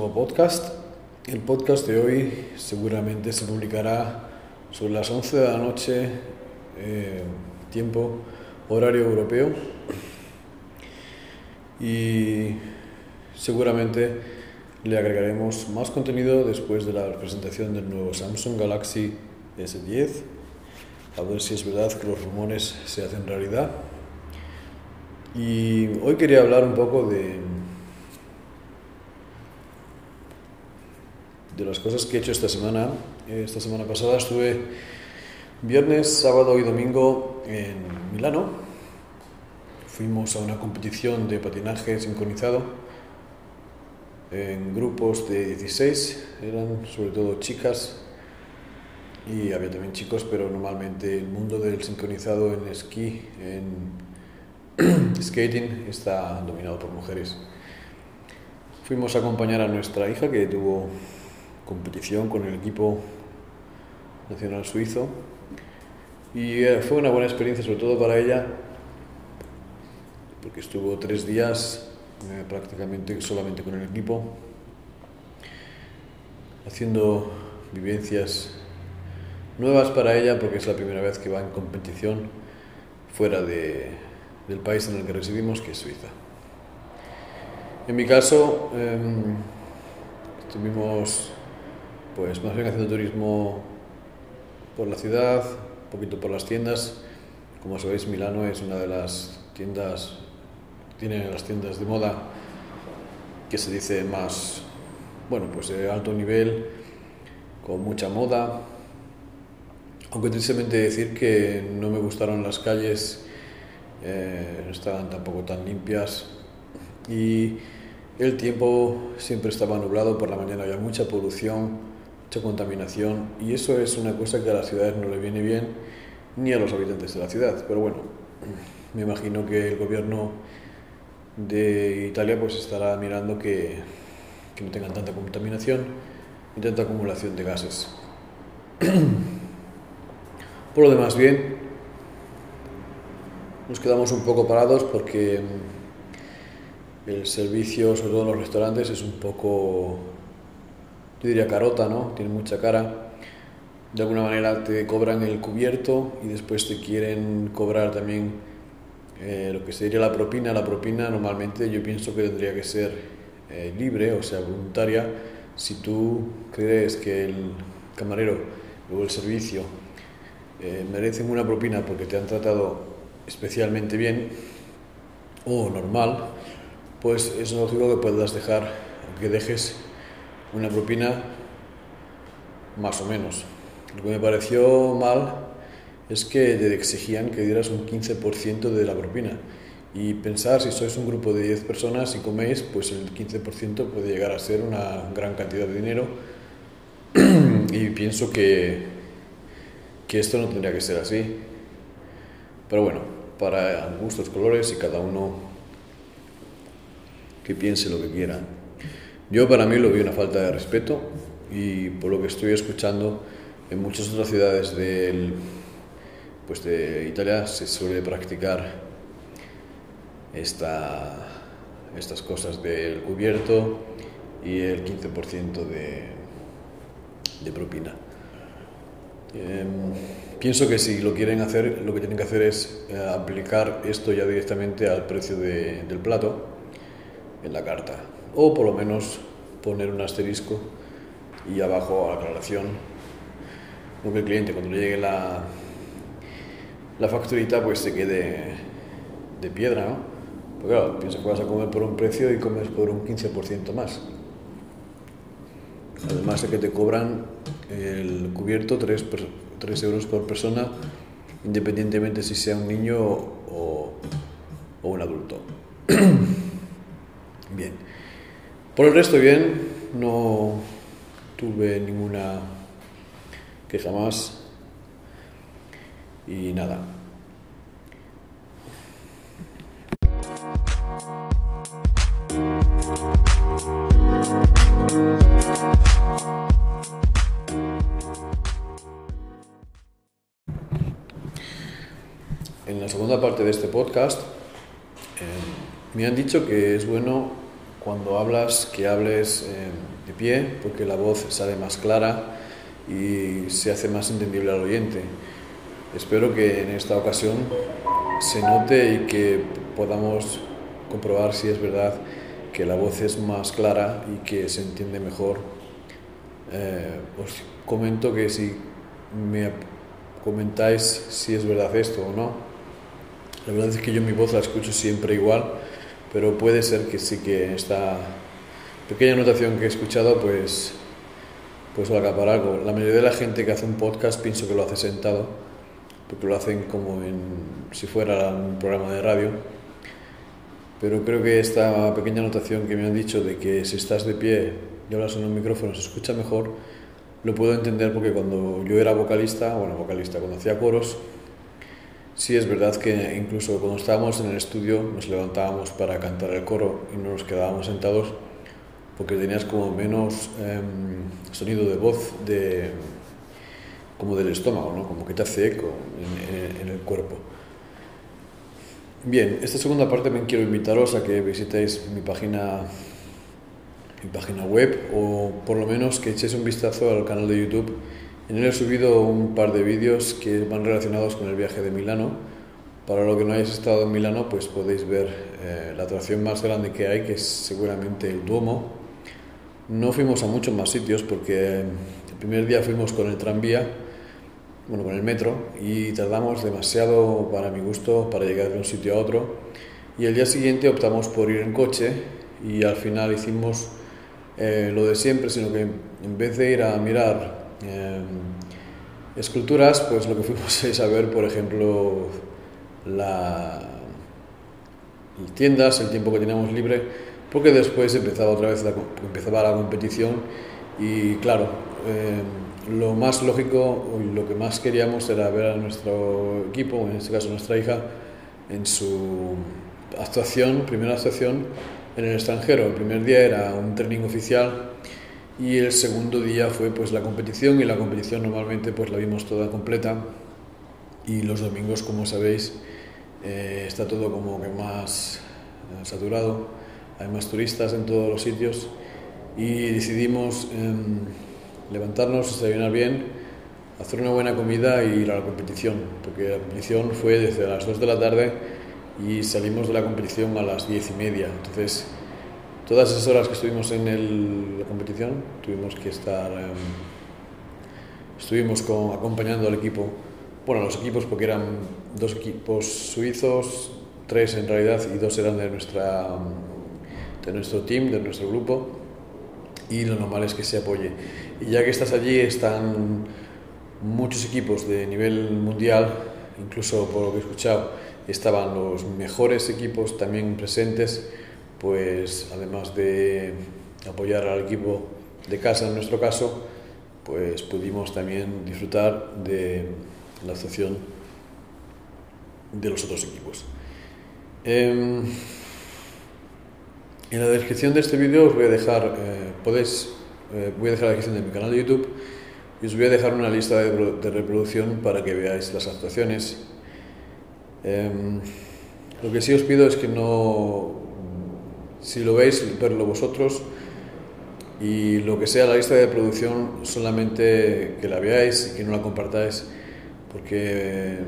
nuevo podcast. El podcast de hoy seguramente se publicará sobre las 11 de la noche, eh, tiempo, horario europeo. Y seguramente le agregaremos más contenido después de la presentación del nuevo Samsung Galaxy S10. A ver si es verdad que los rumores se hacen realidad. Y hoy quería hablar un poco de, de las cosas que he hecho esta semana. Esta semana pasada estuve viernes, sábado y domingo en Milano. Fuimos a una competición de patinaje sincronizado en grupos de 16, eran sobre todo chicas y había también chicos, pero normalmente el mundo del sincronizado en esquí, en skating está dominado por mujeres. Fuimos a acompañar a nuestra hija que tuvo competición con el equipo nacional suizo y eh, fue una buena experiencia sobre todo para ella porque estuvo tres días eh, prácticamente solamente con el equipo haciendo vivencias nuevas para ella porque es la primera vez que va en competición fuera de, del país en el que residimos, que es Suiza. En mi caso, em, estuvimos pues más bien haciendo turismo por la ciudad, un poquito por las tiendas. Como sabéis, Milano es una de las tiendas, tiene las tiendas de moda que se dice más, bueno, pues de alto nivel, con mucha moda. Aunque tristemente decir que no me gustaron las calles eh, no estaban tampoco tan limpias y el tiempo siempre estaba nublado, por la mañana había mucha polución, mucha contaminación y eso es una cosa que a las ciudades no le viene bien ni a los habitantes de la ciudad. Pero bueno, me imagino que el gobierno de Italia pues estará mirando que, que no tengan tanta contaminación y tanta acumulación de gases. Por lo demás, bien, nos quedamos un poco parados porque mm, el servicio, sobre todo en los restaurantes, es un poco, yo diría carota, ¿no? Tiene mucha cara. De alguna manera te cobran el cubierto y después te quieren cobrar también eh, lo que sería la propina. La propina normalmente yo pienso que tendría que ser eh, libre, o sea, voluntaria. Si tú crees que el camarero o el servicio eh, merecen una propina porque te han tratado especialmente bien o normal, pues es lógico que puedas dejar, que dejes una propina más o menos. Lo que me pareció mal es que te exigían que dieras un 15% de la propina. Y pensar, si sois un grupo de 10 personas y coméis, pues el 15% puede llegar a ser una gran cantidad de dinero. y pienso que, que esto no tendría que ser así. Pero bueno, para gustos, colores y cada uno que piense lo que quiera. Yo para mí lo vi una falta de respeto y por lo que estoy escuchando en muchas otras ciudades del, pues de Italia se suele practicar esta, estas cosas del cubierto y el 15% de, de propina. Em, pienso que si lo quieren hacer, lo que tienen que hacer es eh, aplicar esto ya directamente al precio del plato en la carta. O por lo menos poner un asterisco y abajo aclaración. No que el cliente cuando le llegue la, la facturita pues se quede de piedra, ¿no? Porque claro, piensas que vas a comer por un precio y comes por un 15% más. Además de que te cobran el cubierto 3, 3 euros por persona, independientemente si sea un niño o, o un adulto. bien. Por el resto, bien, no tuve ninguna queja más y nada. En la segunda parte de este podcast eh, me han dicho que es bueno cuando hablas que hables eh, de pie, porque la voz sale más clara y se hace más entendible al oyente. Espero que en esta ocasión se note y que podamos comprobar si es verdad que la voz es más clara y que se entiende mejor. Eh, os comento que si me comentáis si es verdad esto o no. La verdad es que yo mi voz la escucho siempre igual, pero puede ser que sí que esta pequeña anotación que he escuchado pues pues valga para algo. La mayoría de la gente que hace un podcast pienso que lo hace sentado, porque lo hacen como si fuera un programa de radio. Pero creo que esta pequeña anotación que me han dicho de que si estás de pie y hablas en un micrófono se escucha mejor, lo puedo entender porque cuando yo era vocalista, bueno, vocalista, cuando hacía coros, sí es verdad que incluso cuando estábamos en el estudio nos levantábamos para cantar el coro y no nos quedábamos sentados porque tenías como menos em, sonido de voz de, como del estómago, ¿no? como que te hace eco en, el cuerpo. Bien, esta segunda parte me quiero invitaros a que visitéis mi página mi página web o por lo menos que echéis un vistazo al canal de YouTube. En él he subido un par de vídeos que van relacionados con el viaje de Milano. Para lo que no hayáis estado en Milano, pues podéis ver eh, la atracción más grande que hay, que es seguramente el Duomo. No fuimos a muchos más sitios porque el primer día fuimos con el tranvía, bueno, con el metro, y tardamos demasiado para mi gusto para llegar de un sitio a otro. Y el día siguiente optamos por ir en coche y al final hicimos eh, lo de siempre, sino que en vez de ir a mirar eh, esculturas, pues lo que fuimos es a ver, por ejemplo, las tiendas, el tiempo que teníamos libre, porque después empezaba otra vez la, empezaba la competición y claro, eh, lo más lógico y lo que más queríamos era ver a nuestro equipo, en este caso nuestra hija, en su actuación, primera actuación en el extranjero. El primer día era un training oficial y el segundo día fue pues la competición y la competición normalmente pues la vimos toda completa. Y los domingos como sabéis eh, está todo como que más eh, saturado, hay más turistas en todos los sitios. Y decidimos em, levantarnos, desayunar bien, hacer una buena comida y ir a la competición, porque la competición fue desde las 2 de la tarde y salimos de la competición a las diez y media. Entonces, todas esas horas que estuvimos en la competición, tuvimos que estar, em, estuvimos acompañando al equipo, bueno, los equipos porque eran dos equipos suizos, tres en realidad, y dos eran de, nuestra, de nuestro team, de nuestro grupo, y lo normal es que se apoye. Y ya que estás allí, están muchos equipos de nivel mundial, incluso por lo que he escuchado, estaban los mejores equipos también presentes, pues además de apoyar al equipo de casa en nuestro caso, pues pudimos también disfrutar de la actuación de los otros equipos. Em, en la descripción de este vídeo os voy a dejar, eh, podéis, eh, voy a dejar la descripción de mi canal de YouTube y os voy a dejar una lista de reproducción para que veáis las actuaciones Em, lo que sí os pido es que no, si lo veis, verlo vosotros y lo que sea la lista de producción, solamente que la veáis y que no la compartáis, porque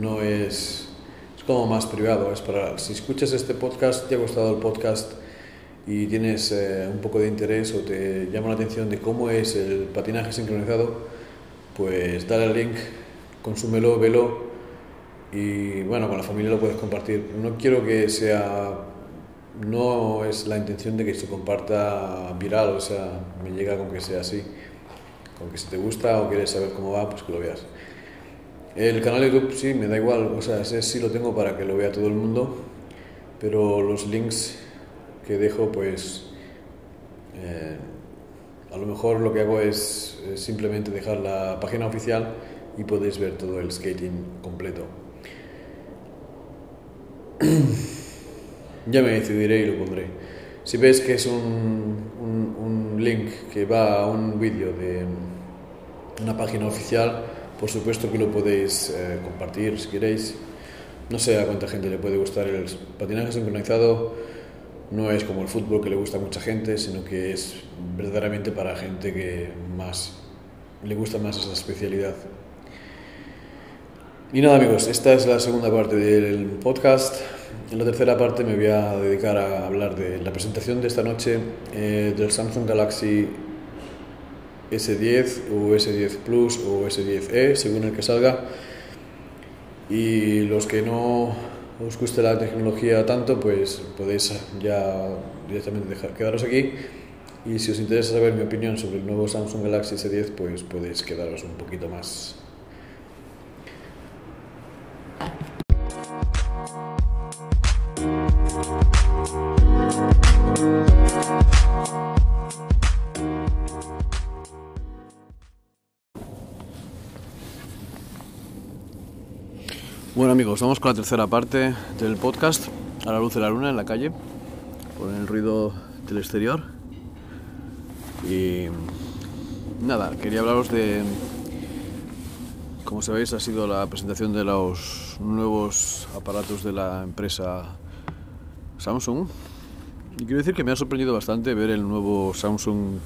no es, es como más privado. Es para, si escuchas este podcast, te ha gustado el podcast y tienes eh, un poco de interés o te llama la atención de cómo es el patinaje sincronizado, pues dale al link, consúmelo, velo y bueno, con la familia lo puedes compartir. No quiero que sea, no es la intención de que se comparta viral, o sea, me llega con que sea así, con que si te gusta o quieres saber cómo va, pues que lo veas. El canal de YouTube sí, me da igual, o sea, ese sí lo tengo para que lo vea todo el mundo, pero los links que dejo, pues eh, a lo mejor lo que hago es simplemente dejar la página oficial y podéis ver todo el skating completo. ya me decidiré y lo pondré. Si ves que es un, un, link que va a un vídeo de una página oficial, por supuesto que lo podéis eh, compartir si queréis. No sé a cuánta gente le puede gustar el patinaje sincronizado. no es como el fútbol que le gusta a mucha gente, sino que es verdaderamente para gente que más le gusta más esa especialidad. Y nada amigos, esta es la segunda parte del podcast. En la tercera parte me voy a dedicar a hablar de la presentación de esta noche eh, del Samsung Galaxy S10 o S10 Plus o S10e, según el que salga. Y los que no os guste la tecnología tanto, pues podéis ya directamente dejar, quedaros aquí. Y si os interesa saber mi opinión sobre el nuevo Samsung Galaxy S10, pues podéis quedaros un poquito más. Amigos, vamos con la tercera parte del podcast, a la luz de la luna en la calle, con el ruido del exterior. Y nada, quería hablaros de, como sabéis, ha sido la presentación de los nuevos aparatos de la empresa Samsung. Y quiero decir que me ha sorprendido bastante ver el nuevo Samsung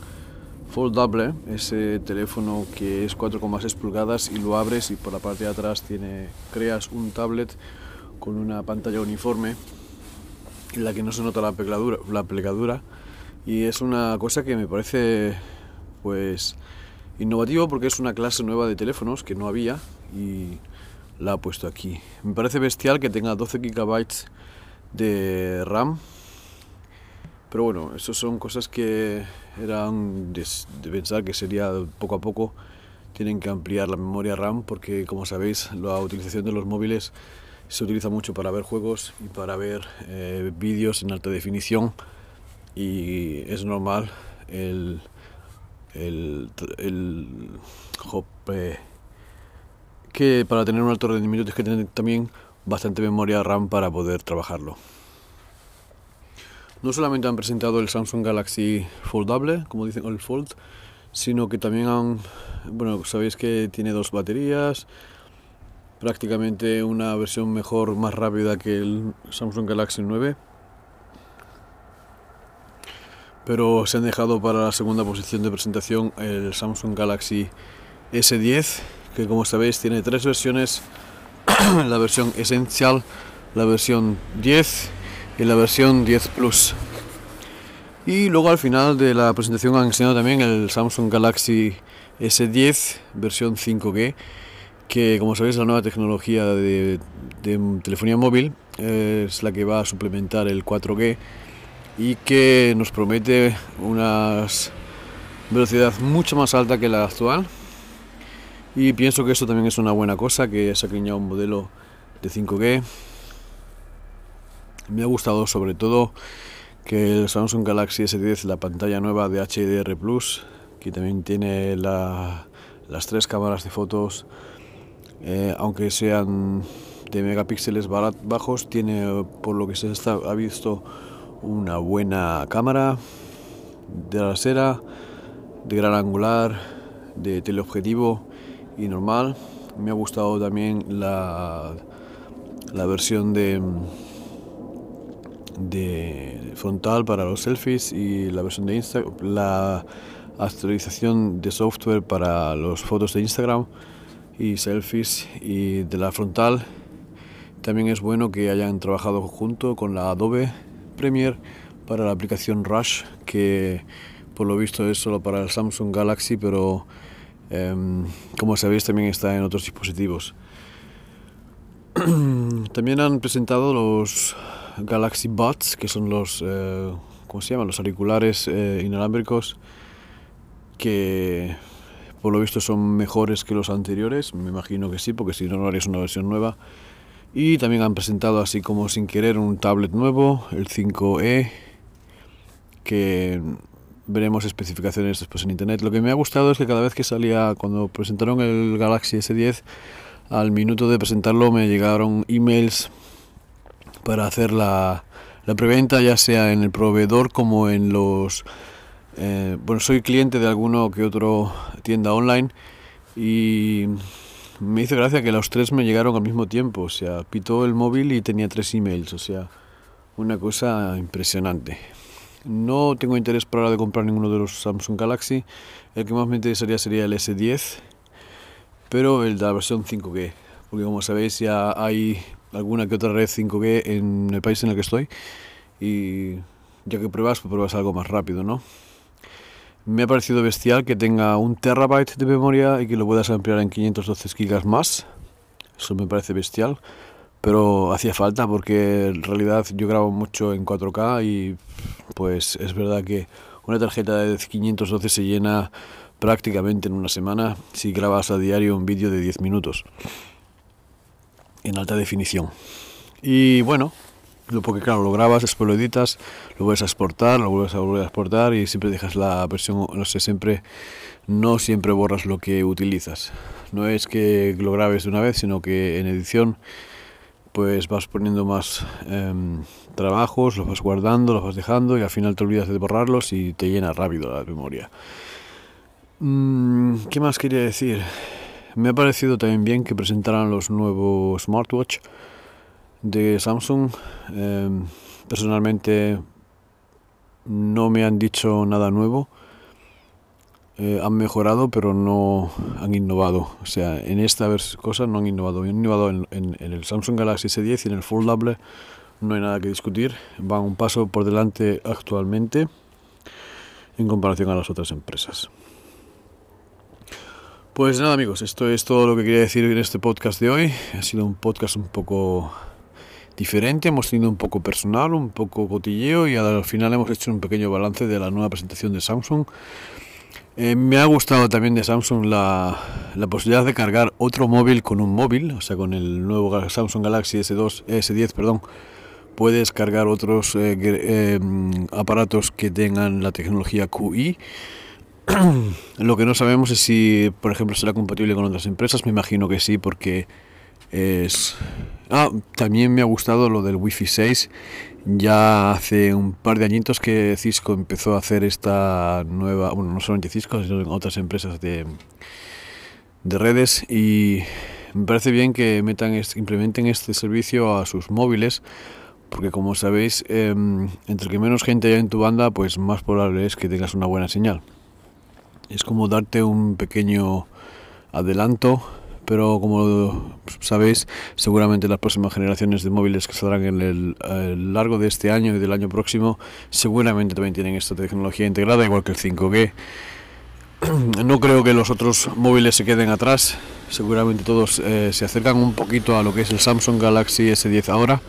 Foldable, ese teléfono que es 4,6 pulgadas y lo abres y por la parte de atrás tiene, creas un tablet con una pantalla uniforme en la que no se nota la plegadura, la y es una cosa que me parece pues innovativo porque es una clase nueva de teléfonos que no había y la ha puesto aquí. Me parece bestial que tenga 12 GB de RAM pero bueno, eso son cosas que eran de, pensar que sería poco a poco tienen que ampliar la memoria RAM porque como sabéis la utilización de los móviles se utiliza mucho para ver juegos y para ver eh, vídeos en alta definición y es normal el, el, eh, que para tener un alto rendimiento tienes que tener también bastante memoria RAM para poder trabajarlo. No solamente han presentado el Samsung Galaxy Foldable, como dicen, el Fold, sino que también han, bueno, sabéis que tiene dos baterías, prácticamente una versión mejor, más rápida que el Samsung Galaxy 9. Pero se han dejado para la segunda posición de presentación el Samsung Galaxy S10, que como sabéis tiene tres versiones, la versión esencial, la versión 10 y la versión 10 Plus. Y luego al final de la presentación han enseñado también el Samsung Galaxy S10 versión 5G, que como sabéis es la nueva tecnología de, telefonía móvil, es la que va a suplementar el 4G y que nos promete una velocidad mucho más alta que la actual. Y pienso que eso también es una buena cosa, que se ha un modelo de 5G me ha gustado sobre todo que el Samsung Galaxy S10, la pantalla nueva de HDR Plus, que también tiene las tres cámaras de fotos, eh, aunque sean de megapíxeles bajos, tiene por lo que se ha visto una buena cámara de trasera, de gran angular, de teleobjetivo y normal. Me ha gustado también la, la versión de de frontal para los selfies y la versión de Instagram, la actualización de software para las fotos de Instagram y selfies y de la frontal. También es bueno que hayan trabajado junto con la Adobe Premiere para la aplicación Rush, que por lo visto es solo para el Samsung Galaxy, pero em, como sabéis también está en otros dispositivos. también han presentado los Galaxy Buds, que son los, eh, ¿cómo se llaman? Los auriculares eh, inalámbricos que por lo visto son mejores que los anteriores, me imagino que sí, porque si no, no harías una versión nueva. Y también han presentado así como sin querer un tablet nuevo, el 5E, que veremos especificaciones después en internet. Lo que me ha gustado es que cada vez que salía, cuando presentaron el Galaxy S10, al minuto de presentarlo me llegaron emails para hacer la, la preventa, ya sea en el proveedor como en los... Eh, bueno, soy cliente de alguno que otro tienda online y me hizo gracia que los tres me llegaron al mismo tiempo. O sea, pitó el móvil y tenía tres emails. O sea, una cosa impresionante. No tengo interés por ahora de comprar ninguno de los Samsung Galaxy. El que más me interesaría sería el S10, pero el de la versión 5G. Porque como sabéis ya hay alguna que otra red 5G en el país en el que estoy. Y ya que pruebas, pues pruebas algo más rápido, ¿no? Me ha parecido bestial que tenga un terabyte de memoria y que lo puedas ampliar en 512 gigas más. Eso me parece bestial pero hacía falta porque en realidad yo grabo mucho en 4K y pues es verdad que una tarjeta de 512 se llena prácticamente en una semana si grabas a diario un vídeo de 10 minutos en alta definición. Y bueno, porque claro, lo grabas, después lo editas, lo vuelves a exportar, lo vuelves a volver a exportar y siempre dejas la versión, no sé, siempre, no siempre borras lo que utilizas. No es que lo grabes de una vez, sino que en edición pues vas poniendo más em, trabajos, los vas guardando, los vas dejando y al final te olvidas de borrarlos y te llena rápido la memoria. Mm, ¿Qué más quería decir? Me ha parecido también bien que presentaran los nuevos smartwatch de Samsung. Em, personalmente no me han dicho nada nuevo eh, han mejorado, pero no han innovado. O sea, en esta cosa no han innovado. Han innovado en, el Samsung Galaxy S10 y en el Foldable. No hay nada que discutir. Van un paso por delante actualmente en comparación a las otras empresas. Pues nada amigos, esto es todo lo que quería decir en este podcast de hoy. Ha sido un podcast un poco diferente, hemos tenido un poco personal, un poco cotilleo y al final hemos hecho un pequeño balance de la nueva presentación de Samsung eh, me ha gustado también de Samsung la, la, posibilidad de cargar otro móvil con un móvil, o sea, con el nuevo Samsung Galaxy S2, S10, perdón, puedes cargar otros eh, eh, aparatos que tengan la tecnología QI. Lo que no sabemos es si, por ejemplo, será compatible con otras empresas. Me imagino que sí, porque es... Ah, también me ha gustado lo del Wi-Fi 6 ya hace un par de añitos que Cisco empezó a hacer esta nueva, bueno, no solamente Cisco, sino en otras empresas de, de redes y me parece bien que metan, implementen este servicio a sus móviles porque como sabéis, em, entre que menos gente haya en tu banda, pues más probable es que tengas una buena señal. Es como darte un pequeño adelanto pero como sabéis, seguramente las próximas generaciones de móviles que saldrán en el, largo de este año y del año próximo, seguramente también tienen esta tecnología integrada, igual que el 5G. No creo que los otros móviles se queden atrás, seguramente todos eh, se acercan un poquito a lo que es el Samsung Galaxy S10 ahora,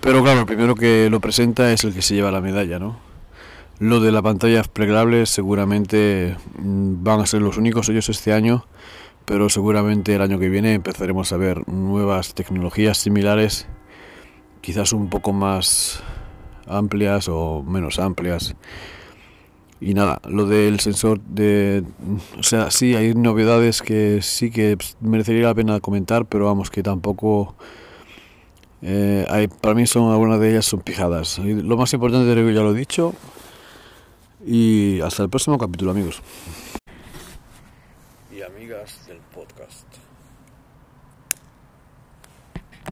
pero claro, el primero que lo presenta es el que se lleva la medalla, ¿no? Lo de la pantalla plegable seguramente mm, van a ser los únicos ellos este año pero seguramente el año que viene empezaremos a ver nuevas tecnologías similares, quizás un poco más amplias o menos amplias. Y nada, lo del sensor de... O sea, sí, hay novedades que sí que merecería la pena comentar, pero vamos, que tampoco... Eh, hay, para mí son algunas de ellas son pijadas. lo más importante ya lo he dicho. Y hasta el próximo capítulo, amigos amigas del podcast.